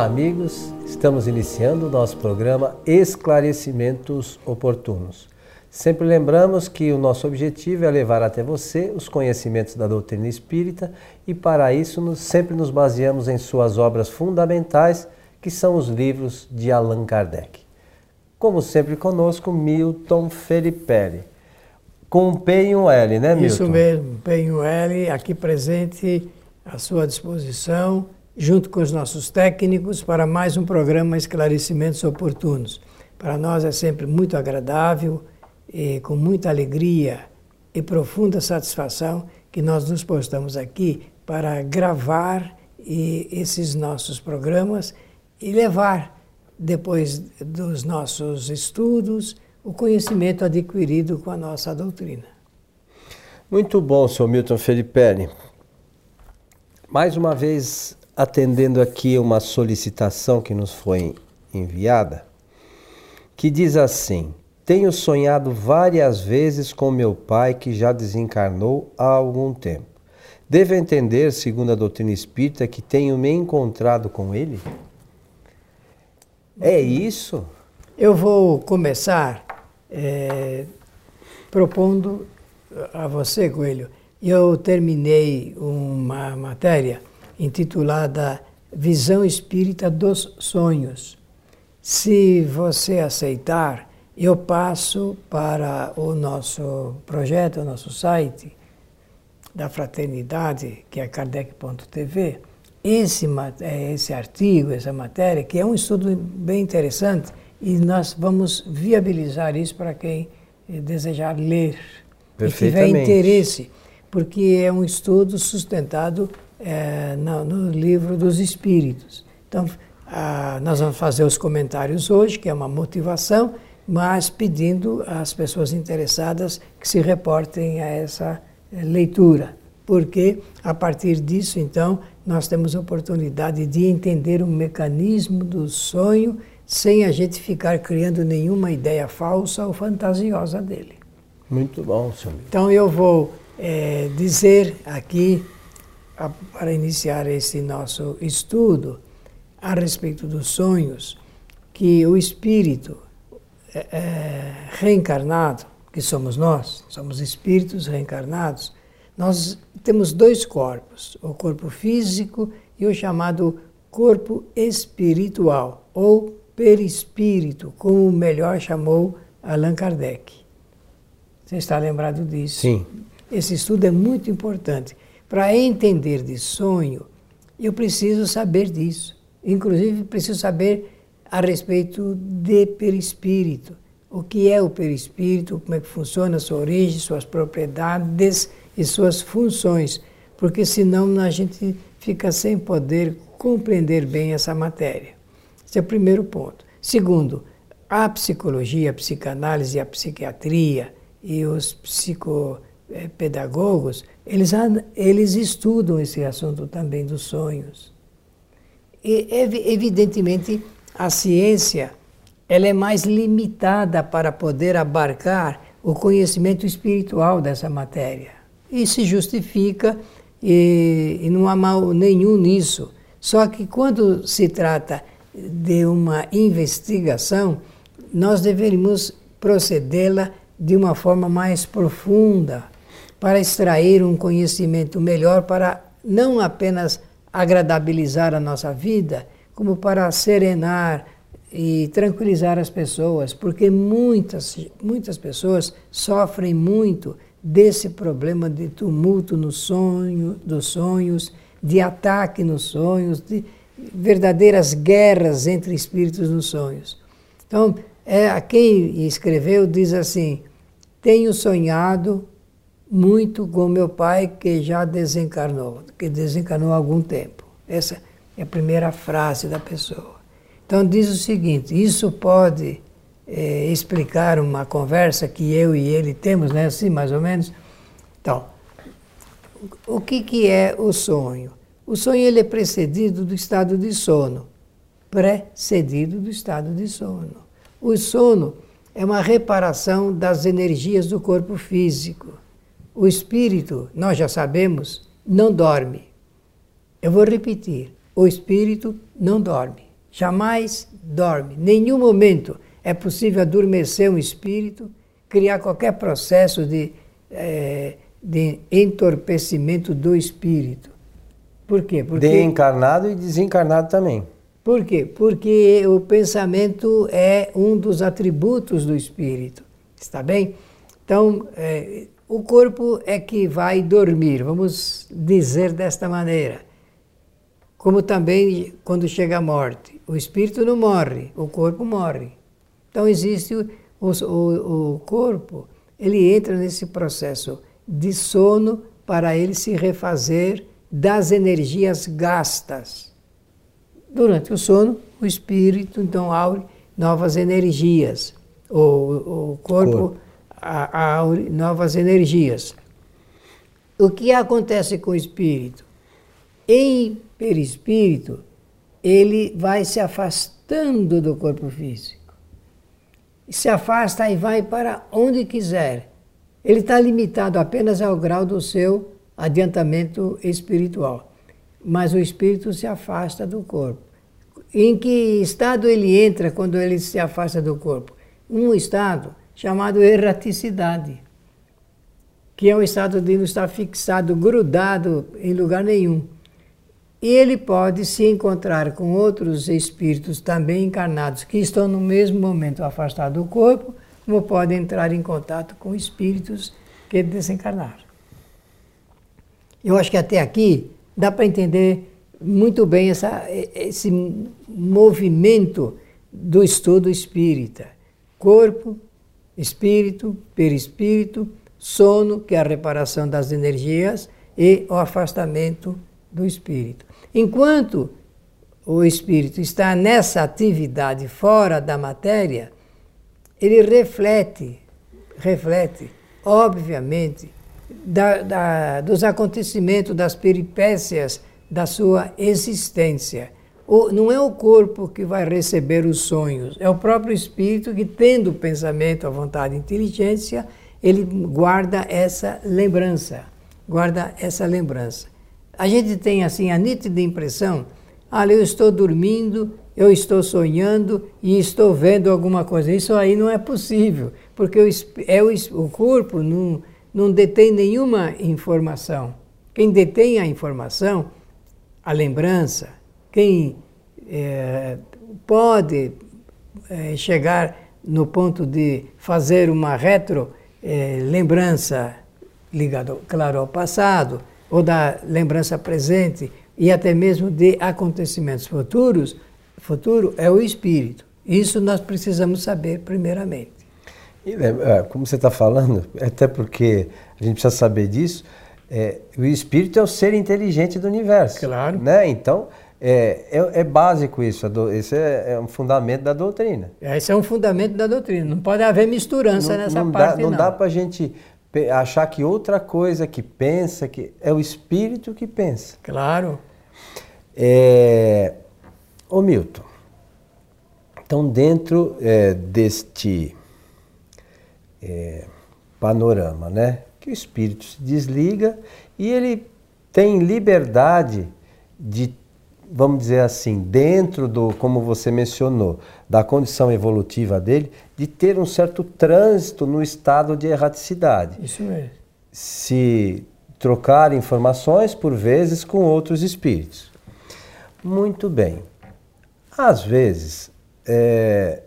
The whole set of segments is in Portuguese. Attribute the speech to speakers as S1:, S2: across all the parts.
S1: Olá, amigos. Estamos iniciando o nosso programa Esclarecimentos Oportunos. Sempre lembramos que o nosso objetivo é levar até você os conhecimentos da doutrina espírita e, para isso, nos, sempre nos baseamos em suas obras fundamentais, que são os livros de Allan Kardec. Como sempre conosco, Milton Felipe. Com um P e um L, né, Milton?
S2: Isso mesmo, P e um L, aqui presente à sua disposição, junto com os nossos técnicos, para mais um programa Esclarecimentos Oportunos. Para nós é sempre muito agradável e com muita alegria e profunda satisfação que nós nos postamos aqui para gravar esses nossos programas e levar, depois dos nossos estudos, o conhecimento adquirido com a nossa doutrina.
S1: Muito bom, senhor Milton Felipe. Mais uma vez, atendendo aqui uma solicitação que nos foi enviada, que diz assim: Tenho sonhado várias vezes com meu pai que já desencarnou há algum tempo. Devo entender, segundo a doutrina espírita, que tenho me encontrado com ele? É isso?
S2: Eu vou começar é, propondo a você, Coelho. Eu terminei uma matéria intitulada Visão Espírita dos Sonhos. Se você aceitar, eu passo para o nosso projeto, o nosso site da Fraternidade, que é kardec.tv, esse, é, esse artigo, essa matéria, que é um estudo bem interessante, e nós vamos viabilizar isso para quem eh, desejar ler e tiver interesse, porque é um estudo sustentado é, no, no, livro dos Espíritos. Então, a, nós vamos fazer os comentários hoje, que é uma motivação, mas pedindo às pessoas interessadas que se reportem a essa eh, leitura, porque a partir disso, então, nós temos a oportunidade de entender o mecanismo do sonho sem a gente ficar criando nenhuma ideia falsa ou fantasiosa dele.
S1: Muito bom, senhor.
S2: Então eu vou é, dizer aqui, para iniciar esse nosso estudo a respeito dos sonhos, que o espírito é, reencarnado, que somos nós, somos espíritos reencarnados, nós temos dois corpos, o corpo físico e o chamado corpo espiritual, ou perispírito, como melhor chamou Allan Kardec. Você está lembrado disso?
S1: Sim.
S2: Esse estudo é muito importante. Para entender de sonho, eu preciso saber disso. Inclusive, preciso saber a respeito de perispírito. O que é o perispírito, como é que funciona, sua origem, suas propriedades e suas funções. Porque senão a gente fica sem poder compreender bem essa matéria. Esse é o primeiro ponto. Segundo, a psicologia, a psicanálise, a psiquiatria e os psicopedagogos, eles, eles estudam esse assunto também dos sonhos. E, evidentemente, a ciência ela é mais limitada para poder abarcar o conhecimento espiritual dessa matéria. E se justifica, e, e não há mal nenhum nisso. Só que quando se trata de uma investigação, nós deveríamos procedê-la de uma forma mais profunda, para extrair um conhecimento melhor, para não apenas agradabilizar a nossa vida, como para serenar e tranquilizar as pessoas, porque muitas, muitas pessoas sofrem muito desse problema de tumulto no sonho, dos sonhos, de ataque nos sonhos, de, verdadeiras guerras entre espíritos nos sonhos. Então, é, quem escreveu diz assim: Tenho sonhado muito com meu pai que já desencarnou, que desencarnou há algum tempo. Essa é a primeira frase da pessoa. Então, diz o seguinte: Isso pode é, explicar uma conversa que eu e ele temos, né? Assim, mais ou menos. Então, o que, que é o sonho? O sonho ele é precedido do estado de sono, precedido do estado de sono. O sono é uma reparação das energias do corpo físico. O espírito, nós já sabemos, não dorme. Eu vou repetir: o espírito não dorme. jamais dorme. Nenhum momento é possível adormecer um espírito, criar qualquer processo de, é, de entorpecimento do espírito. Por quê?
S1: Porque, de encarnado e desencarnado também.
S2: Por quê? Porque o pensamento é um dos atributos do espírito. Está bem? Então, é, o corpo é que vai dormir, vamos dizer desta maneira. Como também quando chega a morte. O espírito não morre, o corpo morre. Então existe o, o, o corpo, ele entra nesse processo de sono para ele se refazer das energias gastas. Durante o sono, o espírito então abre novas energias, o, o corpo, corpo. Abre novas energias. O que acontece com o espírito? Em perispírito, ele vai se afastando do corpo físico. Se afasta e vai para onde quiser. Ele está limitado apenas ao grau do seu adiantamento espiritual. Mas o espírito se afasta do corpo. Em que estado ele entra quando ele se afasta do corpo? Um estado chamado erraticidade, que é um estado de não estar fixado, grudado em lugar nenhum. E ele pode se encontrar com outros espíritos também encarnados que estão no mesmo momento afastados do corpo, como pode entrar em contato com espíritos que desencarnaram. Eu acho que até aqui dá para entender muito bem essa, esse movimento do estudo espírita. Corpo, espírito, perispírito, sono, que é a reparação das energias, e o afastamento do espírito. Enquanto o espírito está nessa atividade fora da matéria, ele reflete, reflete, obviamente, da, da, dos acontecimentos, das peripécias da sua existência. Não é o corpo que vai receber os sonhos, é o próprio espírito que, tendo o pensamento, a vontade a inteligência, ele guarda essa lembrança, guarda essa lembrança. A gente tem assim a nítida impressão, ah, eu estou dormindo, eu estou sonhando e estou vendo alguma coisa. Isso aí não é possível, porque o, é o, o corpo não, não detém nenhuma informação. Quem detém a informação, a lembrança, quem é, pode é, chegar no ponto de fazer uma retro é, lembrança ligada, claro, ao passado, ou da lembrança presente e até mesmo de acontecimentos futuros, futuro é o espírito. Isso nós precisamos saber primeiramente.
S1: E, é, como você está falando, até porque a gente precisa saber disso, é, o espírito é o ser inteligente do universo.
S2: Claro.
S1: Né? Então, é, é, é, básico isso, esse é, é, um fundamento da doutrina.
S2: Esse é um fundamento da doutrina, não pode haver misturança
S1: não,
S2: nessa
S1: não
S2: parte.
S1: Dá, não, não dá para a gente achar que outra coisa que pensa, que é o espírito que pensa.
S2: Claro.
S1: É, ô Milton, então dentro é, deste é, panorama, né, que o espírito se desliga e ele tem liberdade de vamos dizer assim, dentro do, como você mencionou, da condição evolutiva dele, de ter um certo trânsito no estado de erraticidade.
S2: Isso mesmo.
S1: Se trocar informações, por vezes, com outros espíritos. Muito bem. Às vezes, é,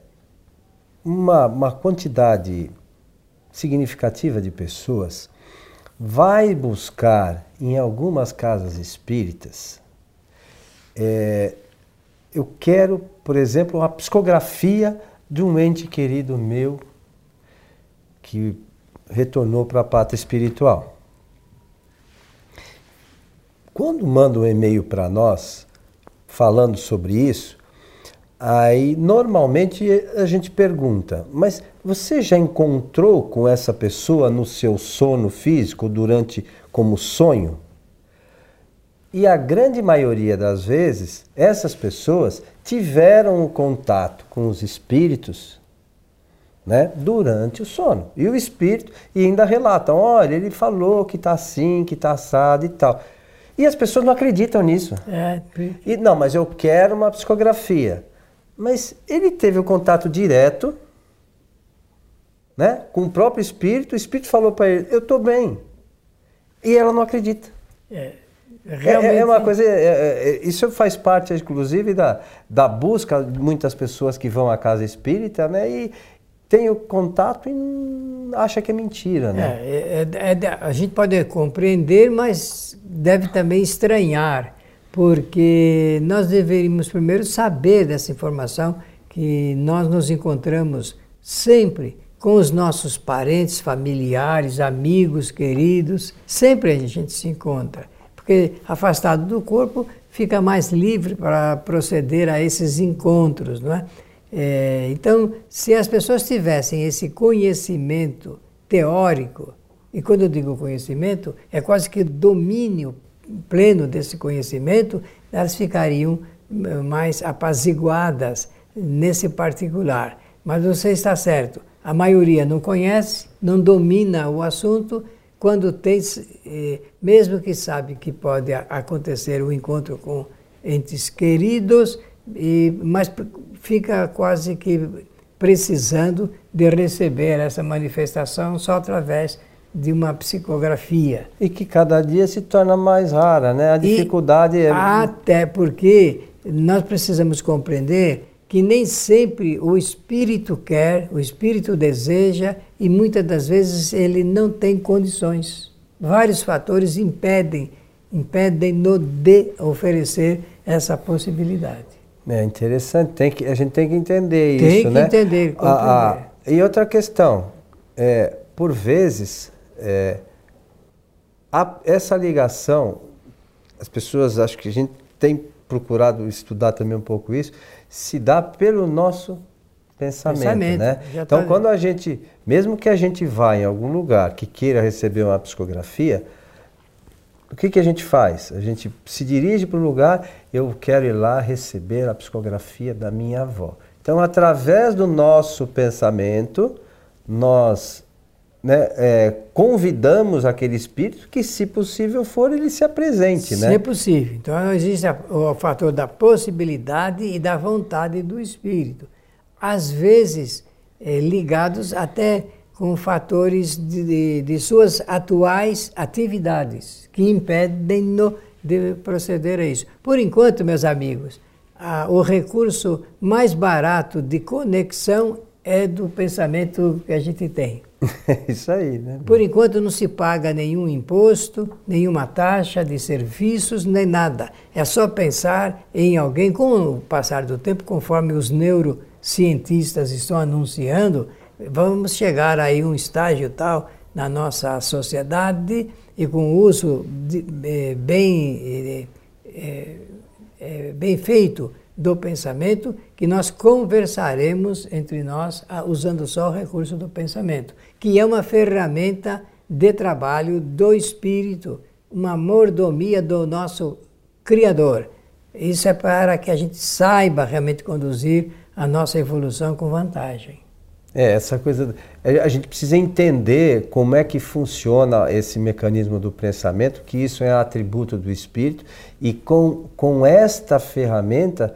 S1: uma, uma quantidade significativa de pessoas vai buscar em algumas casas espíritas é, eu quero, por exemplo, uma psicografia de um ente querido meu que retornou para a pátria espiritual. Quando manda um e-mail para nós falando sobre isso, aí normalmente a gente pergunta: mas você já encontrou com essa pessoa no seu sono físico durante como sonho? E a grande maioria das vezes, essas pessoas tiveram um contato com os espíritos né, durante o sono. E o espírito, e ainda relatam: olha, ele falou que está assim, que está assado e tal. E as pessoas não acreditam nisso.
S2: É.
S1: E, não, mas eu quero uma psicografia. Mas ele teve o contato direto né, com o próprio espírito, o espírito falou para ele: Eu estou bem. E ela não acredita. É, realmente... é, é uma coisa. É, é, é, isso faz parte, inclusive, da, da busca de muitas pessoas que vão à casa espírita né, e tem o contato e acha que é mentira. Né?
S2: É, é, a gente pode compreender, mas deve também estranhar, porque nós deveríamos primeiro saber dessa informação que nós nos encontramos sempre com os nossos parentes, familiares, amigos, queridos, sempre a gente se encontra. Porque afastado do corpo fica mais livre para proceder a esses encontros, não é? é? Então, se as pessoas tivessem esse conhecimento teórico, e quando eu digo conhecimento, é quase que domínio pleno desse conhecimento, elas ficariam eh, mais apaziguadas nesse particular. Mas você está certo a maioria não conhece, não domina o assunto, quando tem, eh, mesmo que sabe que pode acontecer o um encontro com entes queridos, e, mas fica quase que precisando de receber essa manifestação só através de uma psicografia.
S1: E que cada dia se torna mais rara, né? A dificuldade
S2: e
S1: é.
S2: Até porque nós precisamos compreender que nem sempre o espírito quer, o espírito deseja e muitas das vezes ele não tem condições. Vários fatores impedem, impedem-no de oferecer essa possibilidade.
S1: É interessante, tem que, a gente tem que entender
S2: tem
S1: isso, né?
S2: Tem que entender, compreender. Ah, ah,
S1: e outra questão, é, por vezes, é, a, essa ligação, as pessoas, acho que a gente tem procurado estudar também um pouco isso, se dá pelo nosso pensamento, pensamento né? Então, tá quando a gente, mesmo que a gente vá em algum lugar que queira receber uma psicografia, o que, que a gente faz? A gente se dirige para o lugar, eu quero ir lá receber a psicografia da minha avó. Então, através do nosso pensamento, nós né, é, convidamos aquele espírito que, se possível for, ele se apresente.
S2: Se
S1: né?
S2: é possível. Então, existe o fator da possibilidade e da vontade do espírito. Às vezes, é, ligados até com fatores de, de, de, suas atuais atividades, que impedem-no de proceder a isso. Por enquanto, meus amigos, a, o recurso mais barato de conexão é do pensamento que a gente tem.
S1: Isso aí, né?
S2: Por enquanto não se paga nenhum imposto, nenhuma taxa de serviços, nem nada. É só pensar em alguém, com o passar do tempo, conforme os neurocientistas estão anunciando, vamos chegar aí a um estágio tal na nossa sociedade e com o uso de, é, bem, é, é, bem feito do pensamento que nós conversaremos entre nós usando só o recurso do pensamento, que é uma ferramenta de trabalho do espírito, uma mordomia do nosso Criador. Isso é para que a gente saiba realmente conduzir a nossa evolução com vantagem.
S1: É, essa coisa. A gente precisa entender como é que funciona esse mecanismo do pensamento, que isso é atributo do espírito, e com, com esta ferramenta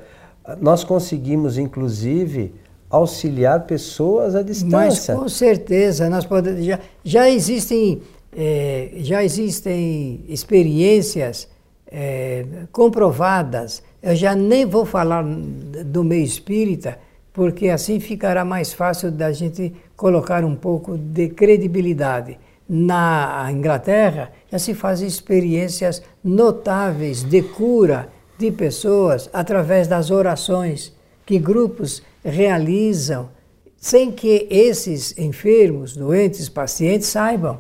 S1: nós conseguimos, inclusive, auxiliar pessoas à distância.
S2: Mas com certeza, nós podemos, já, já, existem, é, já existem experiências é, comprovadas. Eu já nem vou falar do meio espírita, porque assim ficará mais fácil da gente colocar um pouco de credibilidade. Na Inglaterra já se fazem experiências notáveis de cura de pessoas através das orações que grupos realizam sem que esses enfermos, doentes, pacientes saibam.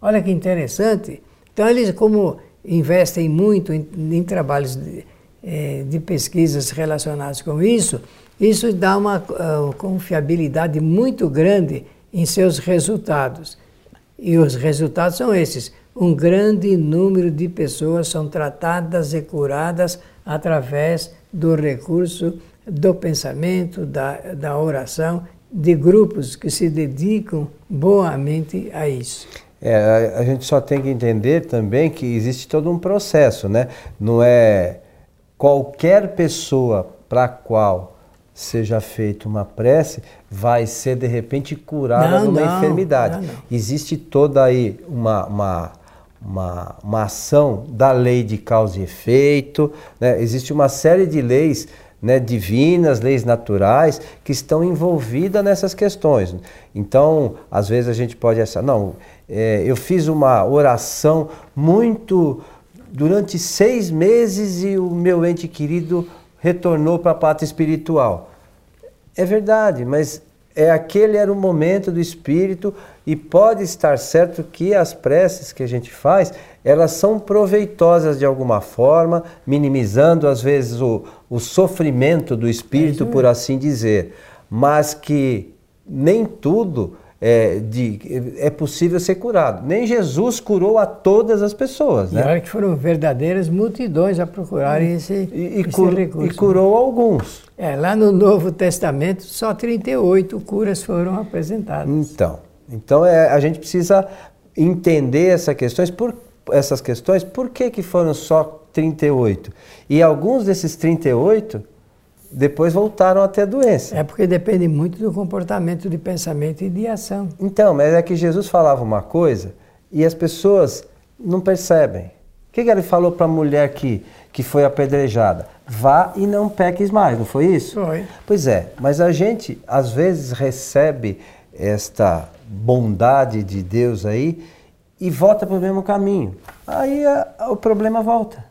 S2: Olha que interessante. Então, eles, como investem muito em, em trabalhos de, eh, de, pesquisas relacionados com isso, isso dá uma uh, confiabilidade muito grande em seus resultados. E os resultados são esses: um grande número de pessoas são tratadas e curadas através do recurso do pensamento, da, da oração, de grupos que se dedicam boamente a isso.
S1: É, a gente só tem que entender também que existe todo um processo, né? Não é qualquer pessoa para a qual seja feita uma prece, vai ser de repente curada numa
S2: não,
S1: enfermidade.
S2: não, não.
S1: Existe toda aí uma, uma, uma, uma ação da lei de causa e efeito, né? existe uma série de leis né, divinas, leis naturais, que estão envolvidas nessas questões. Então, às vezes a gente pode achar, não, é, eu fiz uma oração muito durante seis meses e o meu ente querido retornou para a pátria espiritual. É verdade, mas é aquele era o momento do espírito e pode estar certo que as preces que a gente faz, elas são proveitosas de alguma forma, minimizando às vezes o, o sofrimento do espírito, por assim dizer, mas que nem tudo é, de, é possível ser curado. Nem Jesus curou a todas as pessoas.
S2: E
S1: Né?
S2: olha que foram verdadeiras multidões a procurarem esse,
S1: E, e,
S2: esse
S1: cur-
S2: recurso.
S1: e curou alguns.
S2: É, lá no Novo Testamento, só 38 curas foram apresentadas.
S1: Então, então é, a gente precisa entender essas questões, por, essas questões, por que, que foram só 38? E alguns desses 38 depois voltaram a ter doença.
S2: É porque depende muito do comportamento de pensamento e de ação.
S1: Então, mas é que Jesus falava uma coisa e as pessoas não percebem. O que, que ele falou para a mulher que, que foi apedrejada? Vá e não peques mais, não foi isso?
S2: Foi.
S1: Pois é, mas a gente às vezes recebe esta bondade de Deus aí e volta para o mesmo caminho. Aí a- a- o problema volta.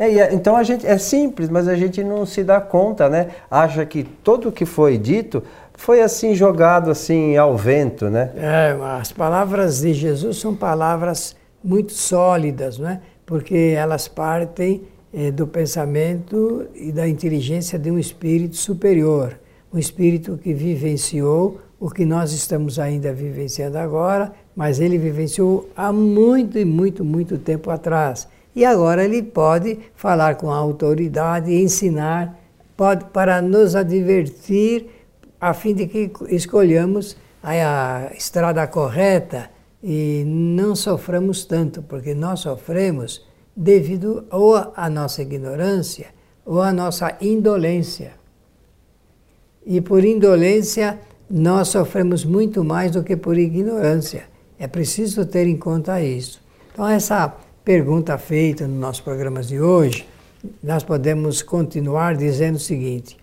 S1: É, a- então a gente é simples, mas a gente não se dá conta, né? Acha que tudo o que foi dito foi assim jogado assim ao vento, né?
S2: É, as palavras de Jesus são palavras muito sólidas, não é? porque elas partem eh, do pensamento e da inteligência de um espírito superior, um espírito que vivenciou o que nós estamos ainda vivenciando agora, mas ele vivenciou há muito e muito, muito tempo atrás. E agora ele pode falar com a autoridade, ensinar, pode para nos advertir a fim de que escolhamos a, a estrada correta e não soframos tanto, porque nós sofremos devido ou à nossa ignorância ou à nossa indolência. E por indolência nós sofremos muito mais do que por ignorância. É preciso ter em conta isso. Então essa pergunta feita nos nossos programas de hoje, nós podemos continuar dizendo o seguinte: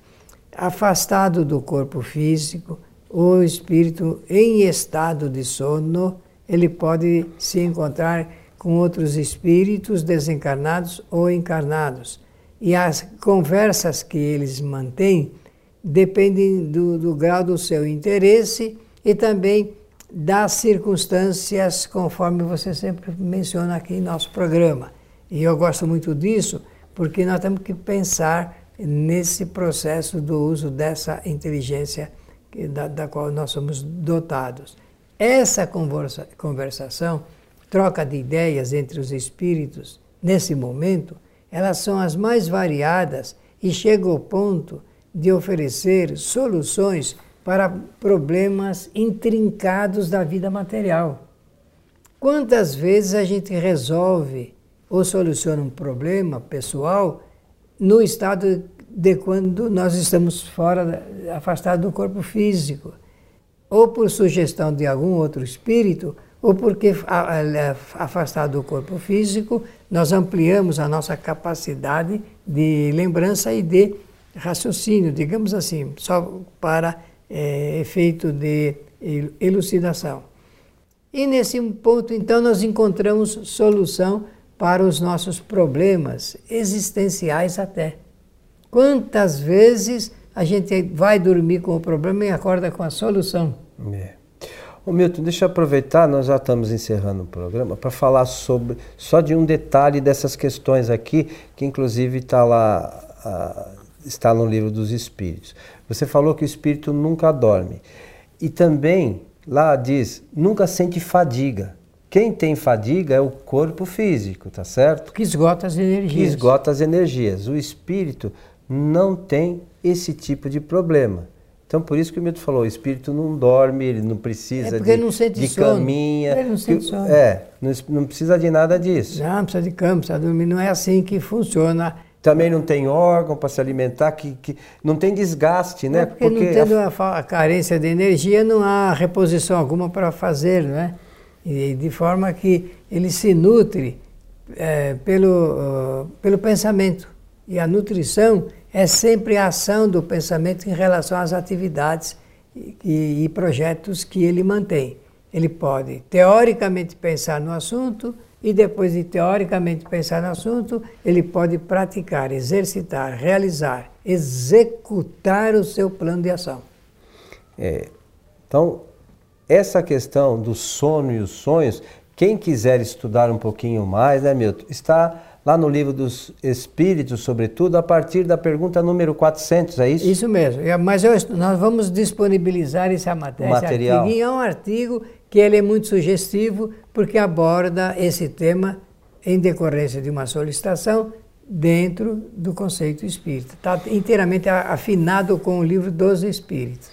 S2: afastado do corpo físico, o espírito em estado de sono, ele pode se encontrar com outros espíritos desencarnados ou encarnados. E as conversas que eles mantêm dependem do, do grau do seu interesse e também das circunstâncias, conforme você sempre menciona aqui em nosso programa. E eu gosto muito disso porque nós temos que pensar nesse processo do uso dessa inteligência da, da qual nós somos dotados. Essa conversa, conversação, troca de ideias entre os espíritos, nesse momento, elas são as mais variadas e chegam ao ponto de oferecer soluções para problemas intrincados da vida material. Quantas vezes a gente resolve ou soluciona um problema pessoal no estado de quando nós estamos fora, afastados do corpo físico? Ou por sugestão de algum outro espírito, ou porque a- afastado do corpo físico, nós ampliamos a nossa capacidade de lembrança e de raciocínio, digamos assim, só para eh, efeito de el- elucidação. E nesse ponto, então, nós encontramos solução para os nossos problemas existenciais até. Quantas vezes a gente vai dormir com o problema e acorda com a solução?
S1: É. Ô Milton, deixa eu aproveitar, nós já estamos encerrando o programa, para falar sobre só de um detalhe dessas questões aqui, que inclusive está lá, está no livro dos Espíritos. Você falou que o espírito nunca dorme. E também lá diz, nunca sente fadiga. Quem tem fadiga é o corpo físico, tá certo?
S2: Que esgota as
S1: que
S2: energias.
S1: esgota as energias. O espírito não tem esse tipo de problema. Então, por isso que o Milton falou, o espírito não dorme, ele não precisa
S2: É
S1: de,
S2: não
S1: de caminha.
S2: Ele não sente
S1: que-
S2: sono.
S1: É, não, não precisa de nada disso.
S2: Não, precisa de cama, precisa dormir. Não é assim que funciona
S1: também não tem órgão para se alimentar, que, que não tem desgaste, né?
S2: É porque, porque, não tendo a, a, carência de energia, não há reposição alguma para fazer, não é? E, de forma que ele se nutre é, pelo, uh, pelo pensamento. E a nutrição é sempre a ação do pensamento em relação às atividades e, e projetos que ele mantém. Ele pode, teoricamente, pensar no assunto e depois de teoricamente pensar no assunto, ele pode praticar, exercitar, realizar, executar o seu plano de ação.
S1: É, então, essa questão do sono e os sonhos, quem quiser estudar um pouquinho mais, né, Milton, está lá no livro dos Espíritos, sobretudo, a partir da pergunta número 400, é isso?
S2: Isso mesmo. Mas eu, nós vamos disponibilizar essa matéria, material. Esse artigo, é um artigo que ele é muito sugestivo porque aborda esse tema em decorrência de uma solicitação dentro do conceito espírita. Está inteiramente afinado com o livro dos Espíritos.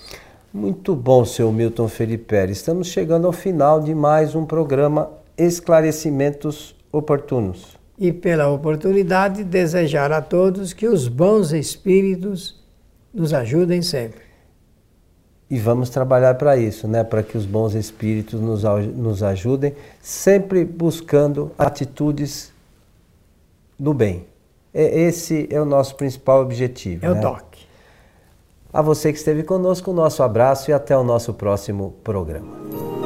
S1: Muito bom, seu Milton Felipe. Estamos chegando ao final de mais um programa Esclarecimentos Oportunos.
S2: E pela oportunidade, desejar a todos que os bons espíritos nos ajudem sempre.
S1: E vamos trabalhar para isso, né? para que os bons espíritos nos, nos ajudem, sempre buscando atitudes do bem. Esse é o nosso principal objetivo.
S2: É
S1: né?
S2: o toque.
S1: A você que esteve conosco, o nosso abraço e até o nosso próximo programa.